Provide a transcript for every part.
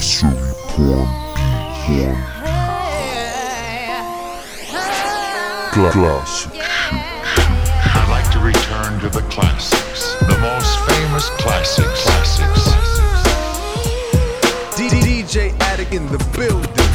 Sensory Porn Beat. Porn Classic I'd like to return to the classics, the most famous classics. classics. DJ Attic in the building.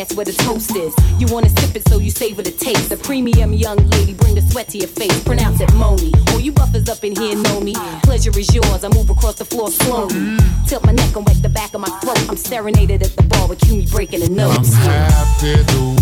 That's where the toast is. You wanna sip it so you savor the taste. A premium young lady, bring the sweat to your face. Pronounce it Moni. All you buffers up in here know me. Pleasure is yours. I move across the floor slowly. Tilt my neck and wet the back of my throat. I'm serenaded at the bar with you, me breaking the note. I'm happy to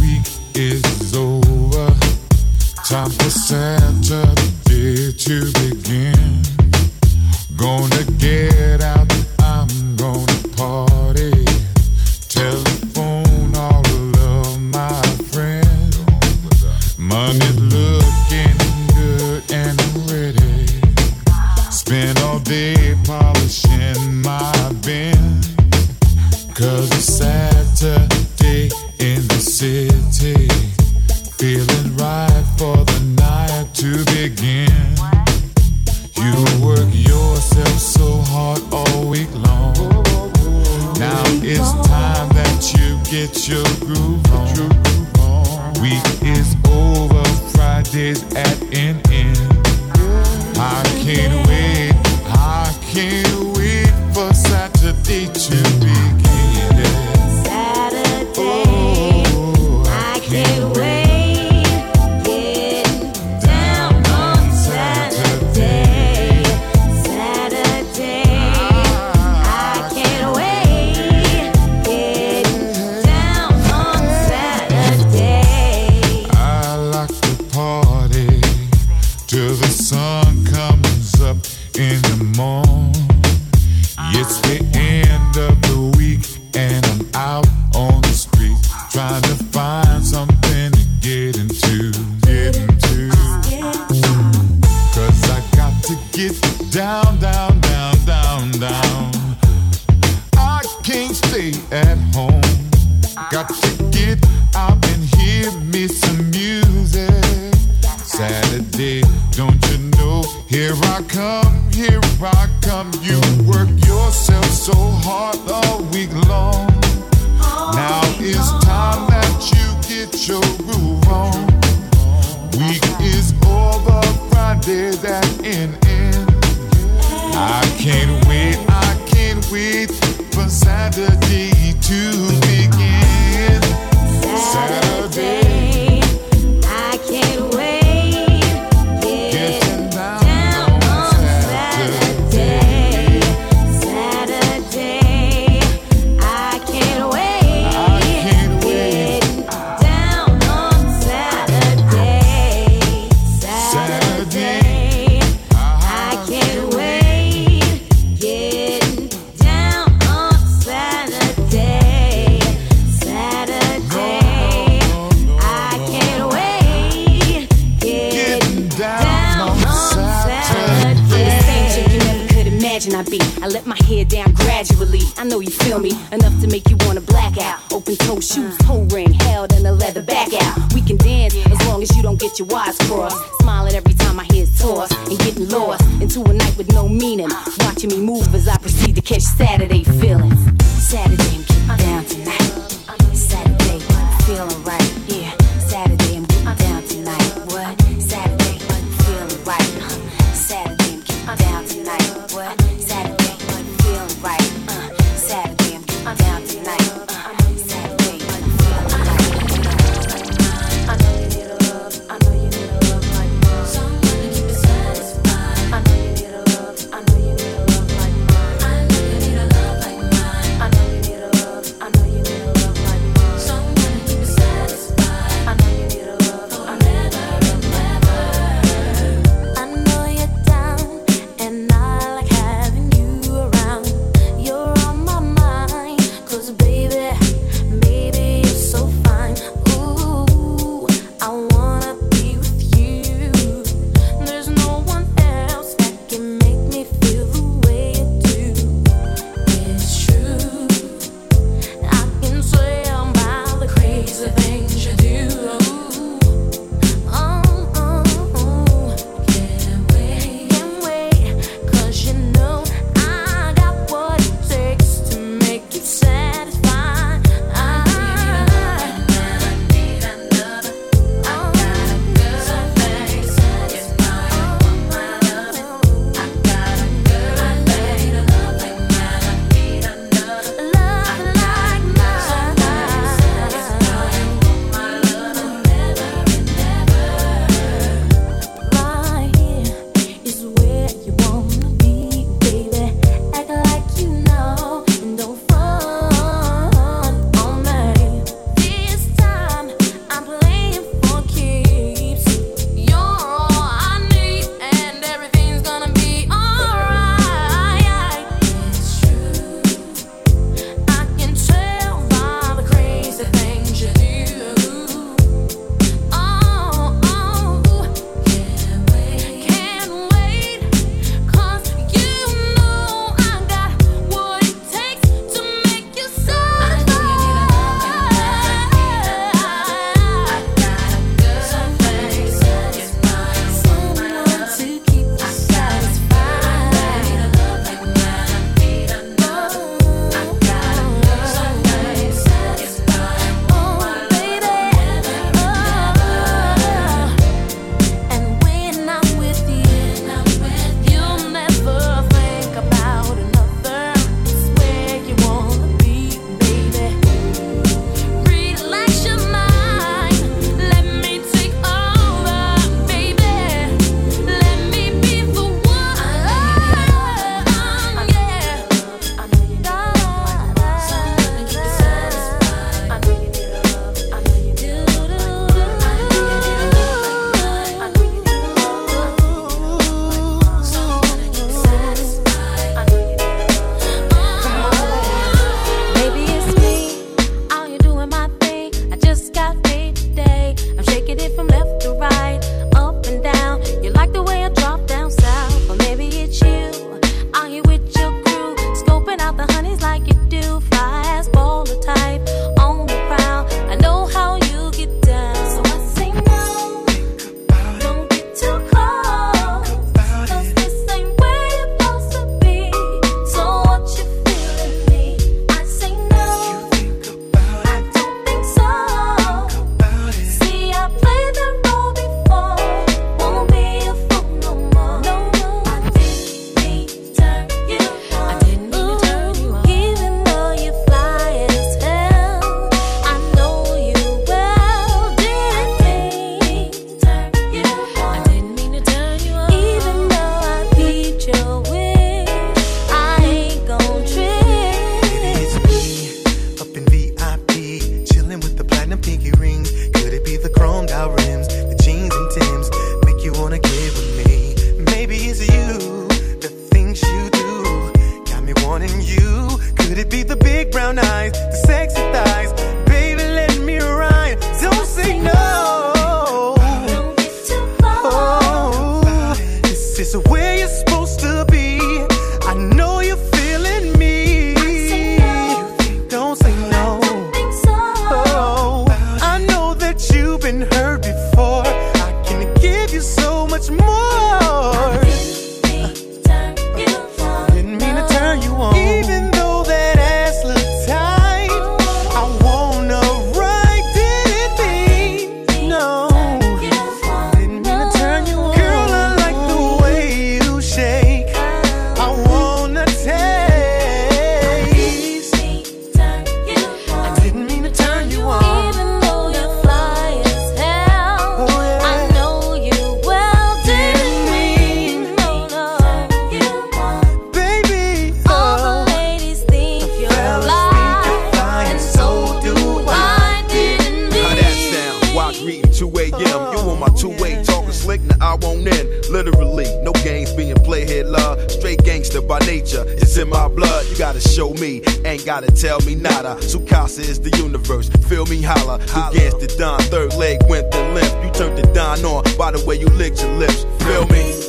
Here's the Don, third leg went the limp. You turned the Don on by the way you licked your lips. Feel me?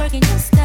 working just.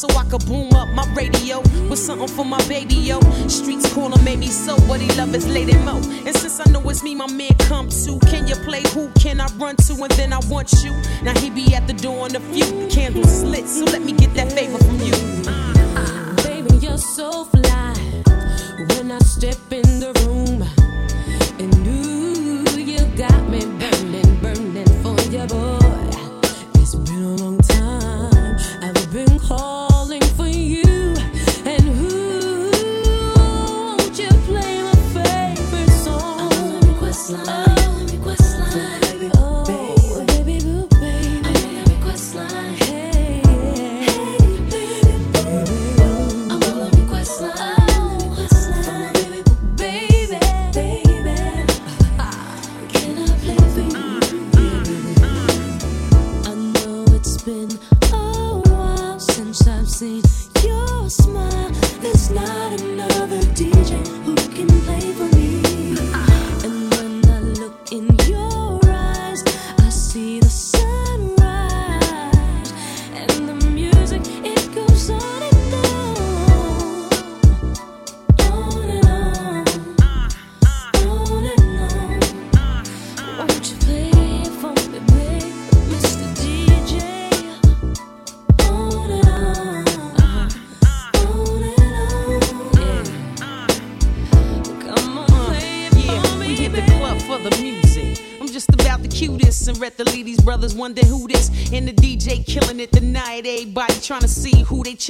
So I could boom up my radio with something for my baby, yo. Streets calling made me so, but he love his lady mo. And since I know it's me, my man come to, can you play who can I run to? And then I want you. Now he be at the door on the few, candles lit, so let me get that favor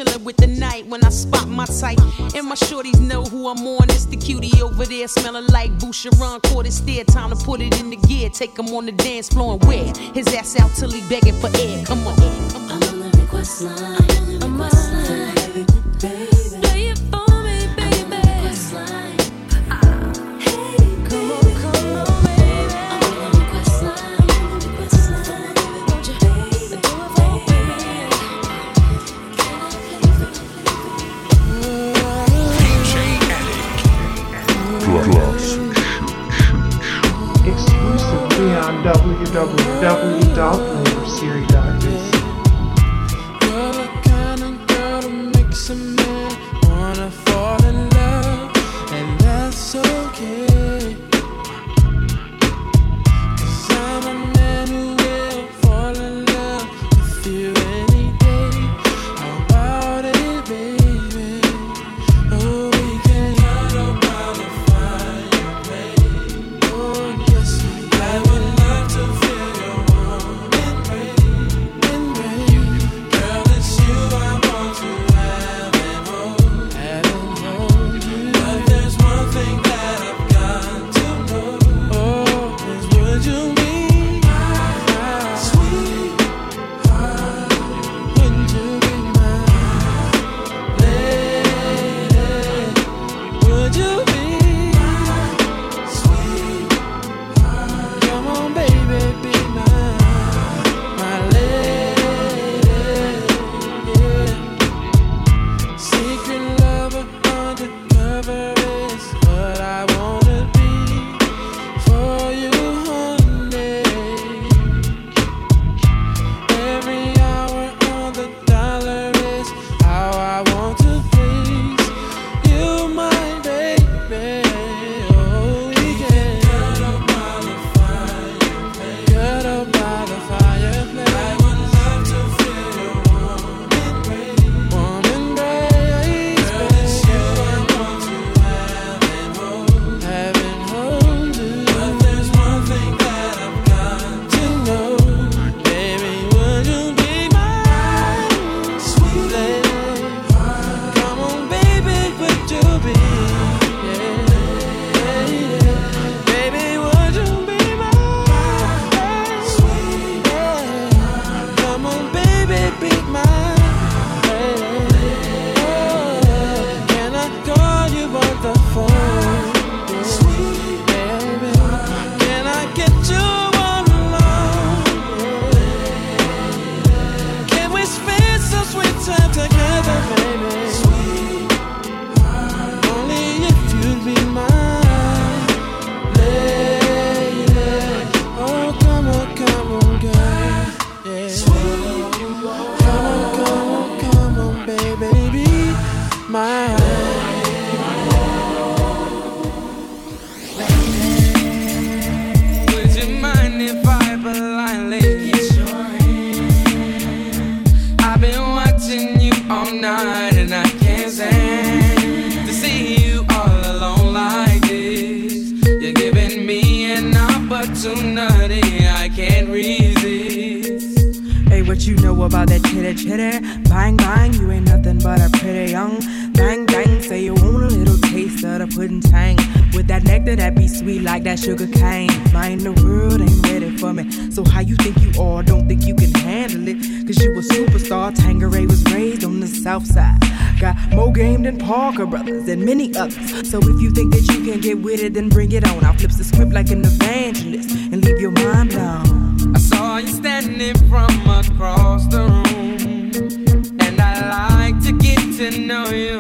see who they chilling with tonight. When I spot my type, and my shorties know who I'm on. It's the cutie over there smelling like Boucheron. Caught it steer, time to put it in the gear. Take him on the dance floor and wear his ass out till he begging for air. Come on, come on. I'm on the request line. I'm on the line. You're the kind night and I What you know about that chitter chitter? Bang bang, you ain't nothing but a pretty young. Bang bang, say you want a little taste of the pudding tang. With that nectar that be sweet like that sugar cane. Mind the world ain't ready for me. So how you think you are? Don't think you can handle it. Cause you a superstar. Tanqueray was raised on the south side. Got more game than Parker Brothers and many others. So if you think that you can get with it, then bring it on. I'll flip the script like an evangelist and leave your mind blown know you.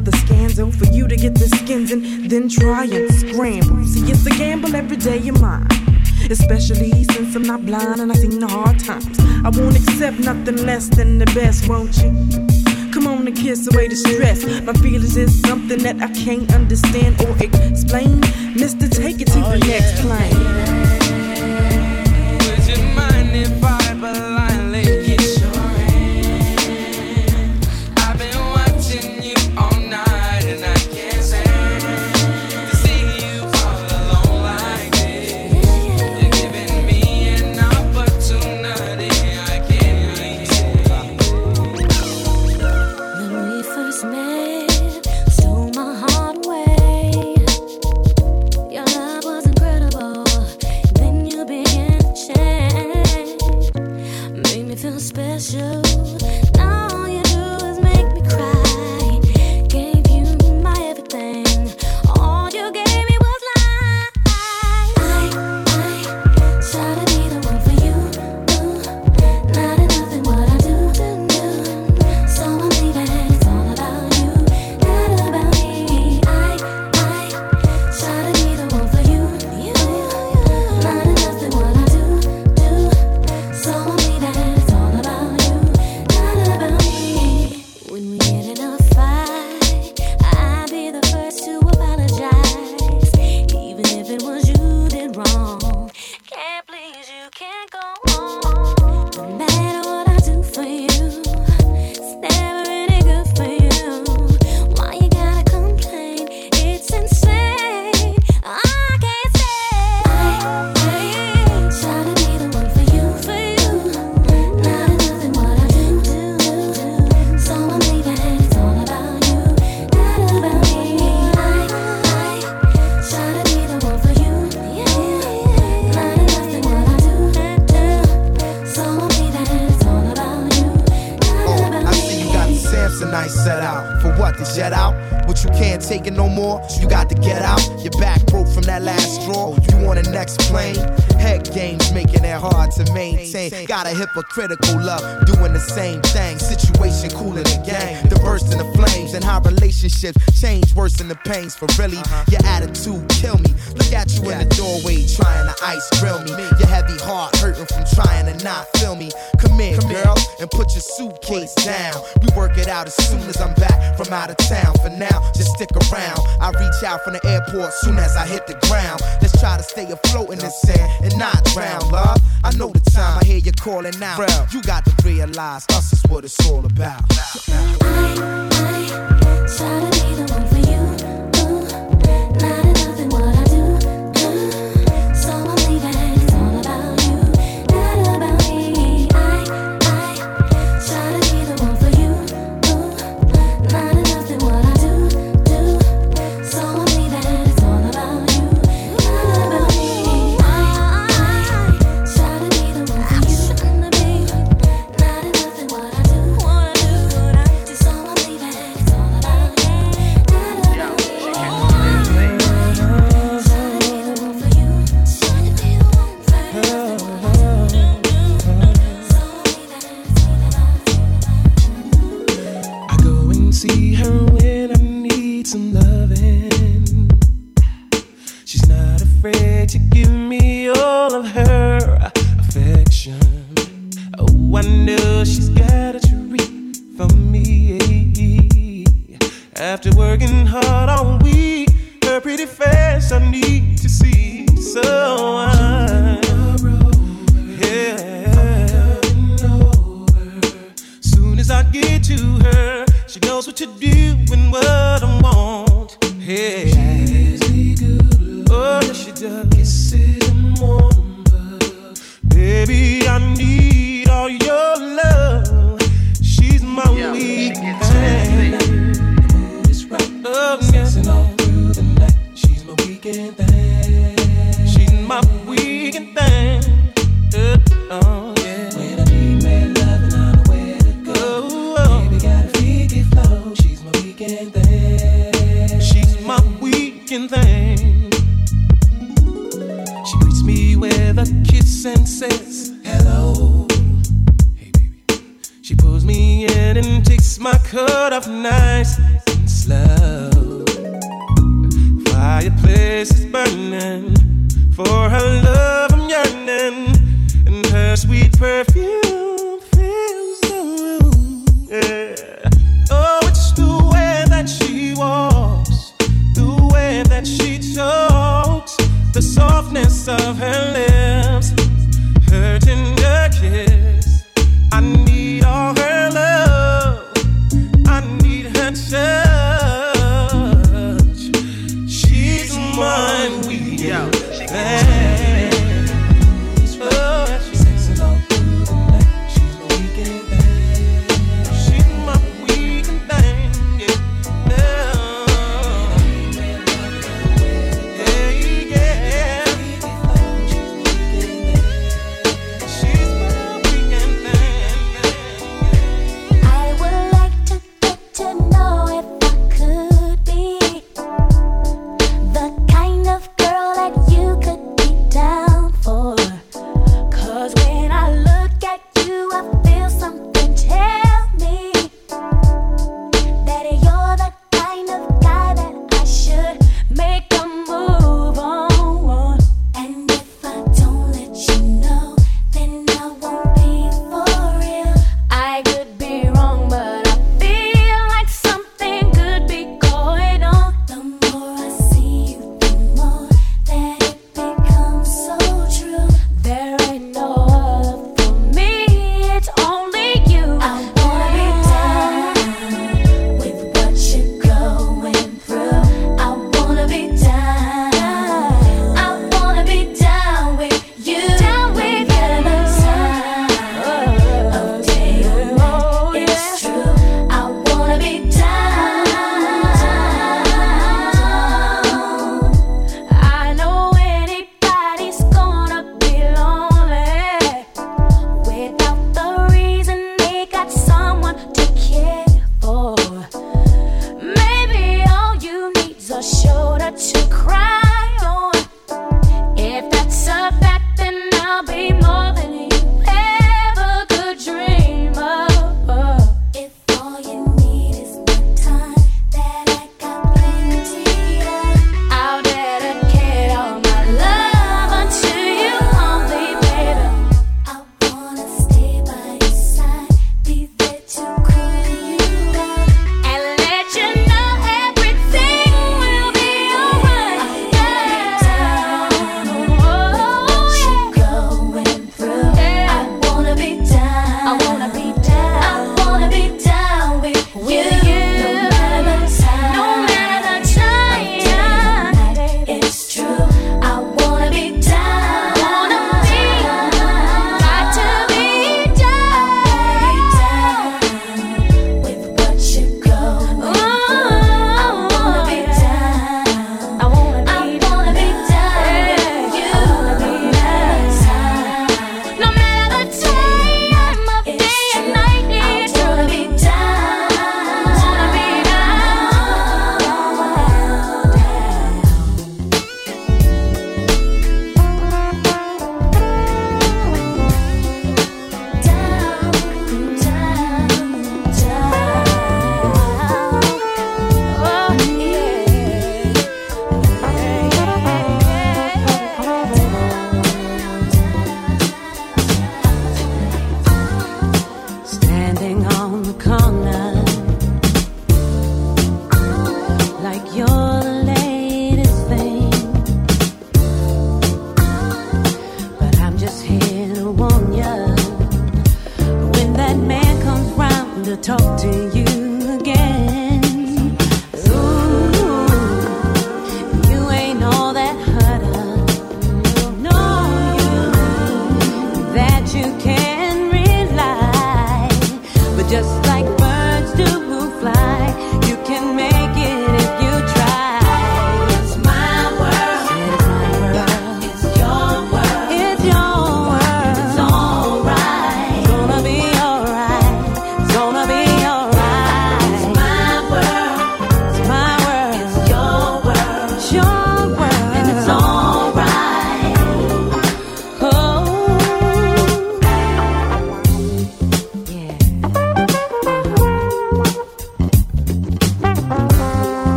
another scandal for you to get the skins and then try and scramble. See, it's a gamble every day of mine. Especially since I'm not blind and I've seen the hard times. I won't accept nothing less than the best, won't you? Come on and kiss away the stress. My feelings is something that I can't understand or explain. Mister, take it to oh, the yeah. next plane. but you can't take it no more. You got to get out. Your back broke from that last straw. You on the next plane. Head games making it hard to maintain. Got a hypocritical love, doing the same thing. Situation cool in the gang, the burst in the flames, and how relationships change worse than the pains. For really, uh-huh. your attitude kill me. Look at you in the doorway trying to ice grill me. Your heavy heart hurting from trying to not feel me. Come in, girl, and put your suitcase down. We work it out as soon as I'm back from out of town. For now, just stick around. I reach out from the airport soon as I hit the ground. Let's try to stay afloat in the sand and not drown, love. I know the time I hear you calling out. Bro, you got to realize us is what it's all about. I, I, Try to be the one for you. I need off